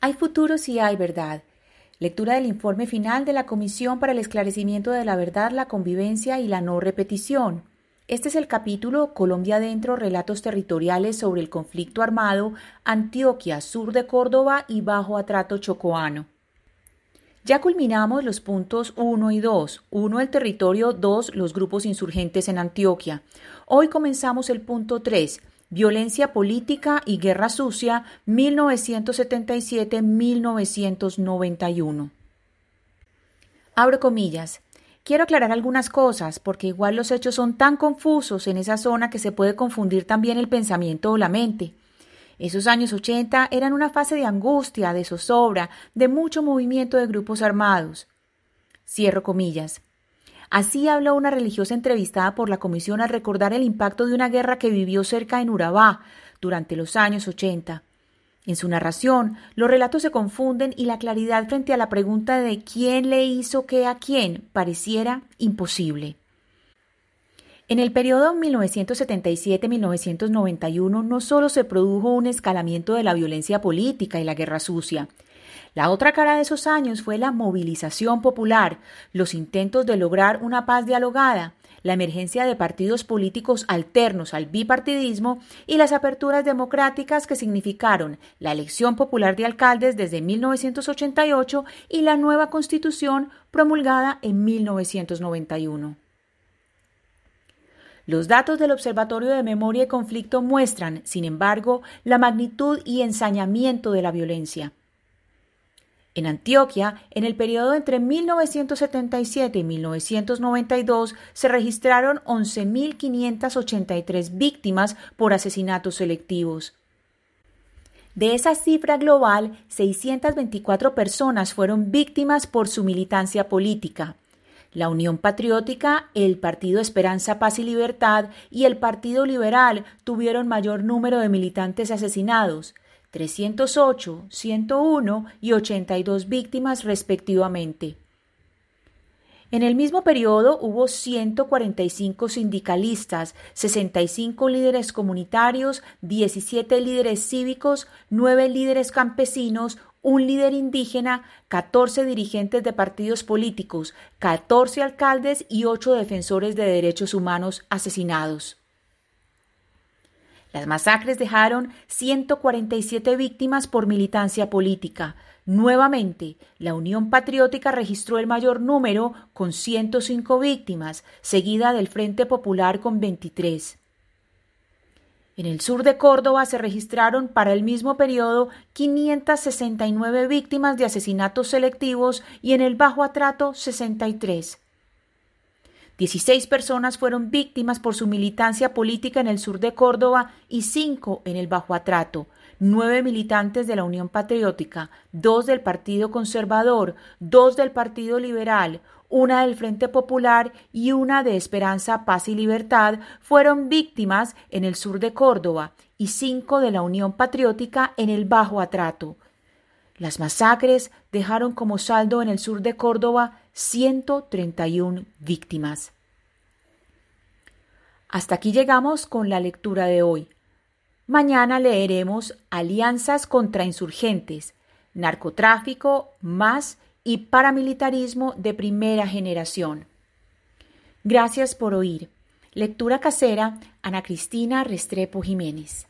Hay futuro si hay verdad. Lectura del informe final de la Comisión para el Esclarecimiento de la Verdad, la Convivencia y la No Repetición. Este es el capítulo Colombia Dentro, Relatos Territoriales sobre el Conflicto Armado, Antioquia, Sur de Córdoba y Bajo Atrato Chocoano. Ya culminamos los puntos 1 y 2. 1 el territorio, 2 los grupos insurgentes en Antioquia. Hoy comenzamos el punto 3 Violencia política y guerra sucia 1977-1991. Abro comillas. Quiero aclarar algunas cosas, porque igual los hechos son tan confusos en esa zona que se puede confundir también el pensamiento o la mente. Esos años 80 eran una fase de angustia, de zozobra, de mucho movimiento de grupos armados. Cierro comillas. Así habló una religiosa entrevistada por la comisión al recordar el impacto de una guerra que vivió cerca en Urabá durante los años 80. En su narración, los relatos se confunden y la claridad frente a la pregunta de quién le hizo qué a quién pareciera imposible. En el periodo 1977-1991 no solo se produjo un escalamiento de la violencia política y la guerra sucia, la otra cara de esos años fue la movilización popular, los intentos de lograr una paz dialogada, la emergencia de partidos políticos alternos al bipartidismo y las aperturas democráticas que significaron la elección popular de alcaldes desde 1988 y la nueva constitución promulgada en 1991. Los datos del Observatorio de Memoria y Conflicto muestran, sin embargo, la magnitud y ensañamiento de la violencia. En Antioquia, en el periodo entre 1977 y 1992, se registraron 11.583 víctimas por asesinatos selectivos. De esa cifra global, 624 personas fueron víctimas por su militancia política. La Unión Patriótica, el Partido Esperanza, Paz y Libertad y el Partido Liberal tuvieron mayor número de militantes asesinados. 308, 101 y 82 víctimas respectivamente. En el mismo periodo hubo 145 sindicalistas, 65 líderes comunitarios, 17 líderes cívicos, 9 líderes campesinos, un líder indígena, 14 dirigentes de partidos políticos, 14 alcaldes y 8 defensores de derechos humanos asesinados. Las masacres dejaron 147 víctimas por militancia política. Nuevamente, la Unión Patriótica registró el mayor número con 105 víctimas, seguida del Frente Popular con 23. En el sur de Córdoba se registraron para el mismo periodo 569 víctimas de asesinatos selectivos y en el Bajo Atrato 63. 16 personas fueron víctimas por su militancia política en el sur de Córdoba y 5 en el Bajo Atrato. Nueve militantes de la Unión Patriótica, dos del Partido Conservador, dos del Partido Liberal, una del Frente Popular y una de Esperanza, Paz y Libertad fueron víctimas en el sur de Córdoba y cinco de la Unión Patriótica en el Bajo Atrato. Las masacres dejaron como saldo en el sur de Córdoba 131 víctimas. Hasta aquí llegamos con la lectura de hoy. Mañana leeremos Alianzas contra insurgentes, narcotráfico, más y paramilitarismo de primera generación. Gracias por oír. Lectura casera, Ana Cristina Restrepo Jiménez.